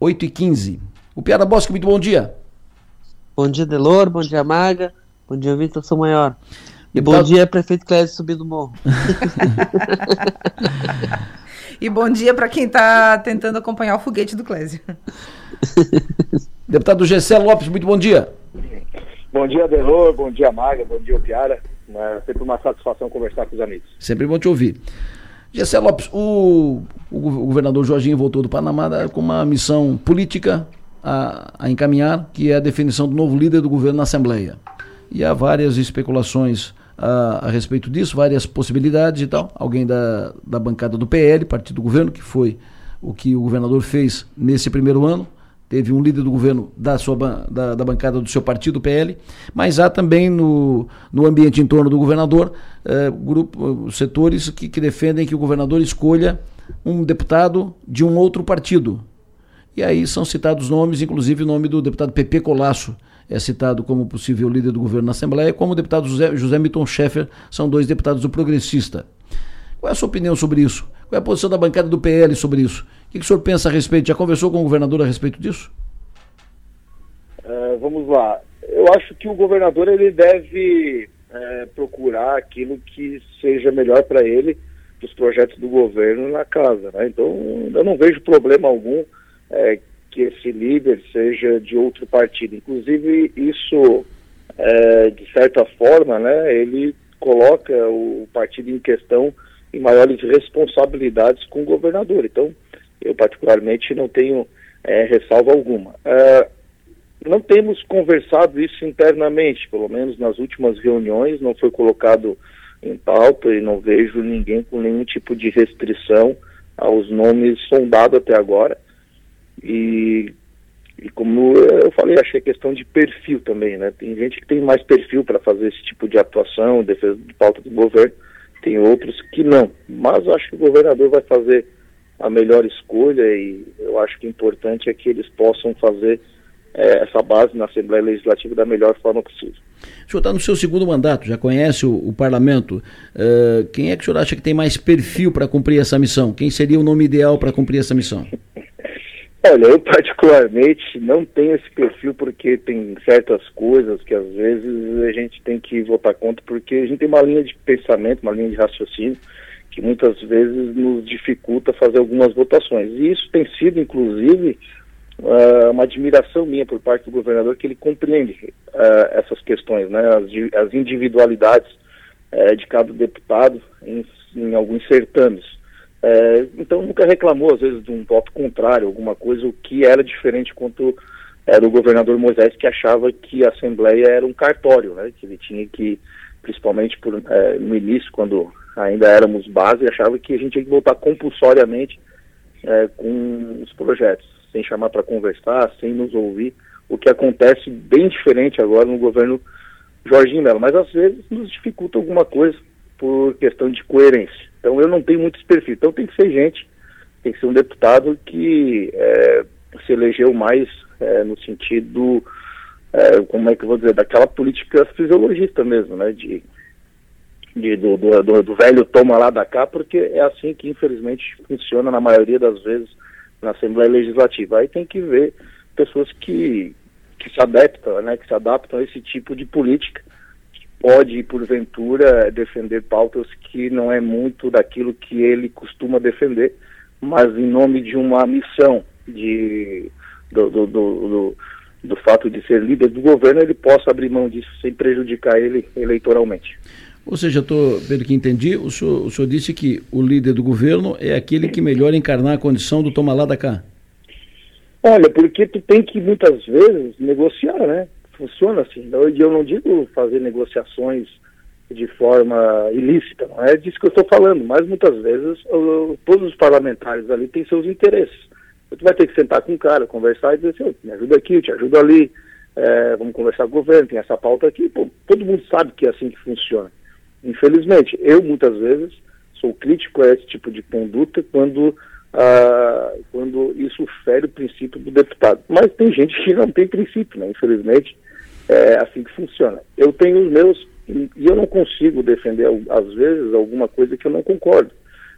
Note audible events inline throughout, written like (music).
8 e 15 O Piara Bosque, muito bom dia. Bom dia, Delor, bom dia, Maga, bom dia, Vitor São Maior. E bom dia, prefeito Clésio Subir do Morro. (laughs) e bom dia para quem está tentando acompanhar o foguete do Clésio. (laughs) Deputado Gessé Lopes, muito bom dia. Bom dia, Delor, bom dia, Maga, bom dia, Piara. É sempre uma satisfação conversar com os amigos. Sempre bom te ouvir. Gessé Lopes, o, o, governador Jorginho voltou do Panamá com uma missão política a, a encaminhar, que é a definição do novo líder do governo na Assembleia. E há várias especulações a, a, respeito disso, várias possibilidades e tal. Alguém da, da bancada do PL, partido do governo, que foi o que o governador fez nesse primeiro ano. Teve um líder do governo da, sua, da, da bancada do seu partido, PL, mas há também no, no ambiente em torno do governador eh, grupo, setores que, que defendem que o governador escolha um deputado de um outro partido. E aí são citados nomes, inclusive o nome do deputado Pepe Colasso, é citado como possível líder do governo na Assembleia, como o deputado José, José Milton Schaeffer, são dois deputados do Progressista. Qual é a sua opinião sobre isso? Qual é a posição da bancada do PL sobre isso? O que, que o senhor pensa a respeito? Já conversou com o governador a respeito disso? Uh, vamos lá. Eu acho que o governador ele deve é, procurar aquilo que seja melhor para ele, dos projetos do governo na casa. Né? Então, eu não vejo problema algum é, que esse líder seja de outro partido. Inclusive, isso, de certa forma, né, ele coloca o partido em questão em maiores responsabilidades com o governador. Então, eu particularmente não tenho é, ressalva alguma. É, não temos conversado isso internamente, pelo menos nas últimas reuniões não foi colocado em pauta e não vejo ninguém com nenhum tipo de restrição aos nomes sondados até agora. E, e como eu falei, achei questão de perfil também, né? Tem gente que tem mais perfil para fazer esse tipo de atuação, defesa de pauta do governo, tem outros que não. Mas eu acho que o governador vai fazer a melhor escolha e eu acho que o importante é que eles possam fazer é, essa base na Assembleia Legislativa da melhor forma possível. O senhor está no seu segundo mandato, já conhece o, o parlamento. Uh, quem é que o senhor acha que tem mais perfil para cumprir essa missão? Quem seria o nome ideal para cumprir essa missão? Olha, eu particularmente não tenho esse perfil porque tem certas coisas que às vezes a gente tem que votar contra porque a gente tem uma linha de pensamento, uma linha de raciocínio que muitas vezes nos dificulta fazer algumas votações. E isso tem sido, inclusive, uh, uma admiração minha por parte do governador que ele compreende uh, essas questões, né, as, individualidades uh, de cada deputado em, em alguns certames. Então nunca reclamou às vezes de um voto contrário, alguma coisa o que era diferente quanto era o governador Moisés que achava que a Assembleia era um cartório, né, que ele tinha que, principalmente por, no início, quando ainda éramos base, achava que a gente tinha que votar compulsoriamente com os projetos sem chamar para conversar, sem nos ouvir, o que acontece bem diferente agora no governo Jorginho Melo, mas às vezes nos dificulta alguma coisa por questão de coerência. Então eu não tenho muito esse perfil. Então tem que ser gente, tem que ser um deputado que é, se elegeu mais é, no sentido, é, como é que eu vou dizer, daquela política fisiologista mesmo, né? De, de do, do, do, velho toma lá da cá, porque é assim que infelizmente funciona na maioria das vezes na Assembleia Legislativa. Aí tem que ver pessoas que, que se adaptam, né, que se adaptam a esse tipo de política, pode, porventura, defender pautas que não é muito daquilo que ele costuma defender, mas em nome de uma missão de, do, do, do, do, fato de ser líder do governo, ele possa abrir mão disso sem prejudicar ele eleitoralmente. Ou seja, tô, pelo que entendi, o senhor, o senhor disse que o líder do governo é aquele que melhor encarnar a condição do toma lá da cá. Olha, porque tu tem que muitas vezes negociar, né? Funciona assim. Eu não digo fazer negociações de forma ilícita, não é disso que eu estou falando, mas muitas vezes todos os parlamentares ali têm seus interesses. Tu vai ter que sentar com o cara, conversar e dizer assim, me ajuda aqui, eu te ajudo ali, é, vamos conversar com o governo, tem essa pauta aqui. Pô, todo mundo sabe que é assim que funciona. Infelizmente, eu muitas vezes sou crítico a esse tipo de conduta quando, ah, quando isso fere o princípio do deputado. Mas tem gente que não tem princípio, né? infelizmente é assim que funciona. Eu tenho os meus e eu não consigo defender, às vezes, alguma coisa que eu não concordo.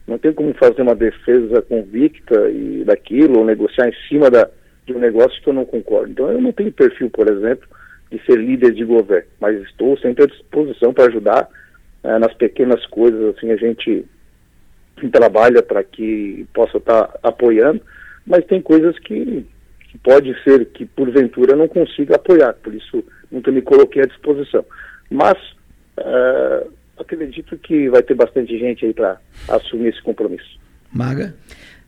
Não tem como fazer uma defesa convicta e daquilo, ou negociar em cima da, de um negócio que eu não concordo. Então eu não tenho perfil, por exemplo, de ser líder de governo, mas estou sempre à disposição para ajudar é, nas pequenas coisas, assim, a gente trabalha para que possa estar tá apoiando, mas tem coisas que, que pode ser que porventura não consiga apoiar, por isso nunca me coloquei à disposição. Mas uh, acredito que vai ter bastante gente aí para assumir esse compromisso. Maga?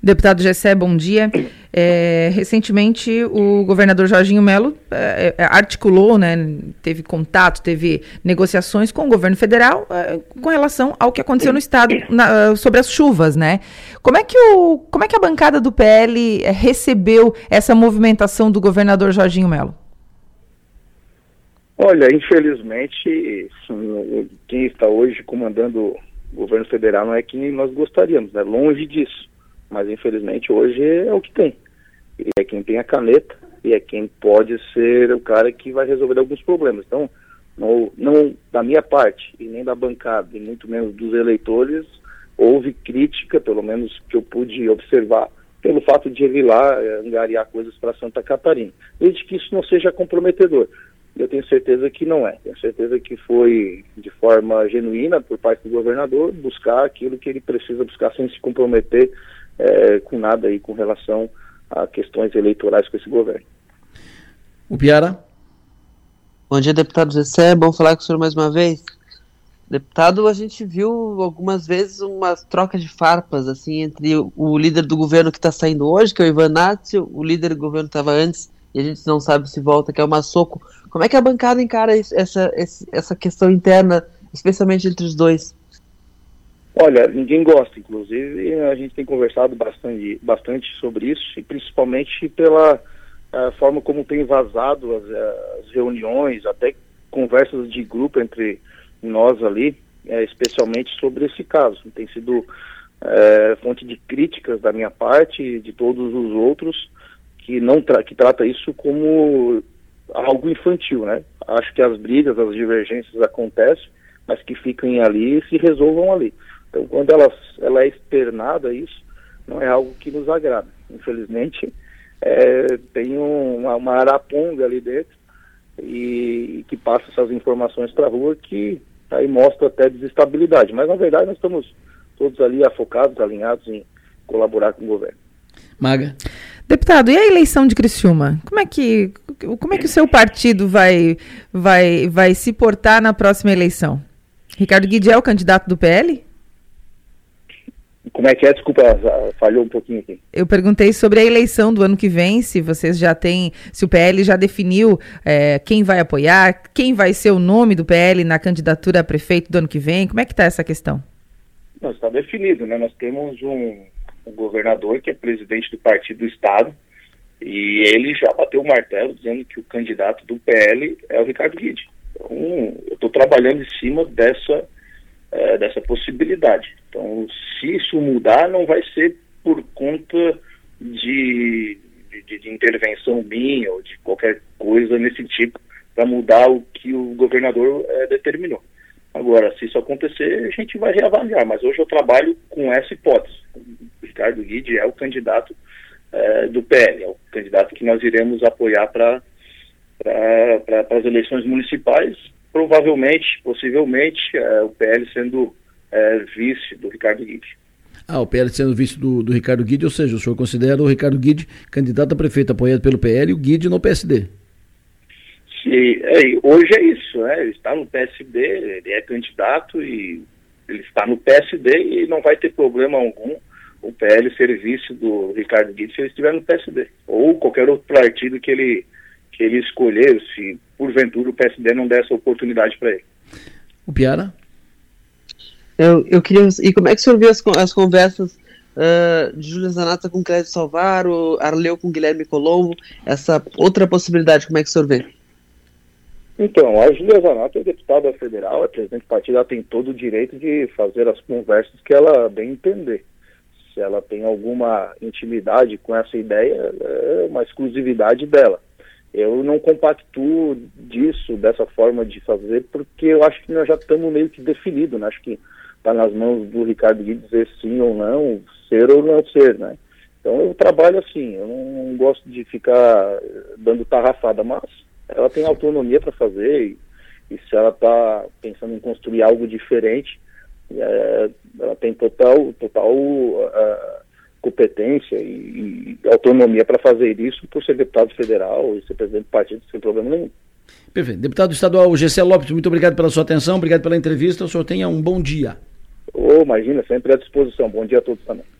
Deputado Gessé, bom dia. É, recentemente, o governador Jorginho Melo é, articulou, né, teve contato, teve negociações com o governo federal é, com relação ao que aconteceu no estado na, sobre as chuvas, né? Como é, que o, como é que a bancada do PL recebeu essa movimentação do governador Jorginho Melo? Olha, infelizmente, quem está hoje comandando o governo federal não é quem nós gostaríamos, né? Longe disso mas infelizmente hoje é o que tem. E é quem tem a caneta e é quem pode ser o cara que vai resolver alguns problemas. Então, não, não da minha parte e nem da bancada, e muito menos dos eleitores, houve crítica, pelo menos que eu pude observar, pelo fato de ele lá é, angariar coisas para Santa Catarina. Desde que isso não seja comprometedor. Eu tenho certeza que não é. Tenho certeza que foi de forma genuína por parte do governador buscar aquilo que ele precisa buscar sem se comprometer é, com nada aí com relação a questões eleitorais com esse governo. O Piara? Bom dia, deputado Gessé, é bom falar com o senhor mais uma vez. Deputado, a gente viu algumas vezes uma troca de farpas assim entre o, líder do governo que está saindo hoje, que é o Ivan Nazio, o líder do governo que estava antes, e a gente não sabe se volta, que é o Massoco. Como é que a bancada encara essa, essa questão interna, especialmente entre os dois? Olha, ninguém gosta, inclusive a gente tem conversado bastante, bastante sobre isso, e principalmente pela forma como tem vazado as, as, reuniões, até conversas de grupo entre nós ali, é, especialmente sobre esse caso. Tem sido é, fonte de críticas da minha parte e de todos os outros que não tra que trata isso como algo infantil, né? Acho que as brigas, as divergências acontecem, mas que fiquem ali e se resolvam ali. Então, quando ela, ela é externada, isso não é algo que nos agrada. Infelizmente, é, tem um, uma, uma araponga ali dentro e, e que passa essas informações para a rua que aí mostra até desestabilidade. Mas, na verdade, nós estamos todos ali afocados, alinhados em colaborar com o governo. Maga. Deputado, e a eleição de Criciúma? Como é que, como é que o seu partido vai, vai, vai se portar na próxima eleição? Ricardo Guidi é o candidato do PL? Como é que é? Desculpa, falhou um pouquinho aqui. Eu perguntei sobre a eleição do ano que vem, se vocês já têm, se o PL já definiu é, quem vai apoiar, quem vai ser o nome do PL na candidatura a prefeito do ano que vem, como é que está essa questão? Não, está definido, né? Nós temos um, um governador que é presidente do partido do Estado e ele já bateu o martelo dizendo que o candidato do PL é o Ricardo Guide. Então, eu estou trabalhando em cima dessa é, dessa possibilidade. Então, se isso mudar, não vai ser por conta de, de, de intervenção minha ou de qualquer coisa nesse tipo para mudar o que o governador é, determinou. Agora, se isso acontecer, a gente vai reavaliar, mas hoje eu trabalho com essa hipótese. Ricardo Guide é o candidato é, do PL, é o candidato que nós iremos apoiar para pra, as eleições municipais provavelmente, possivelmente, é, o PL sendo é, vice do Ricardo Guide. Ah, o PL sendo vice do, do Ricardo Guide, ou seja, o senhor considera o Ricardo Guide candidato a prefeito apoiado pelo PL e o Guide no PSD? Sim, é, hoje é isso, né? Ele está no PSD, ele é candidato e ele está no PSD e não vai ter problema algum PL ser vice do Ricardo Guide se ele estiver no PSD. Ou qualquer outro partido que ele que ele escolher, se porventura o PSD não der essa oportunidade para ele. O Piara? Eu, eu queria. E como é que o senhor viu as, as conversas uh, de Júlia Zanata com Clédio Salvaro, Arleu com Guilherme Colombo, essa outra possibilidade, como é que o senhor vê? Então, a Júlia Zanata é deputada federal, é presidente do partido, ela tem todo o direito de fazer as conversas que ela bem entender. Se ela tem alguma intimidade com essa ideia, é uma exclusividade dela. Eu não compactuo disso, dessa forma de fazer, porque eu acho que nós já estamos meio que definidos, né? Acho que está nas mãos do Ricardo Guedes dizer sim ou não, ser ou não ser, né? Então eu trabalho assim, eu não gosto de ficar dando tarrafada, mas ela tem autonomia para fazer e, e, se ela está pensando em construir algo diferente, é, ela tem total, total uh, competência e, e autonomia para fazer isso por ser deputado federal e ser presidente do partido sem problema nenhum. Perfeito. Deputado estadual Gessé Lopes, muito obrigado pela sua atenção, obrigado pela entrevista. O senhor tenha um bom dia. Oh, imagina, sempre à disposição. Bom dia a todos também.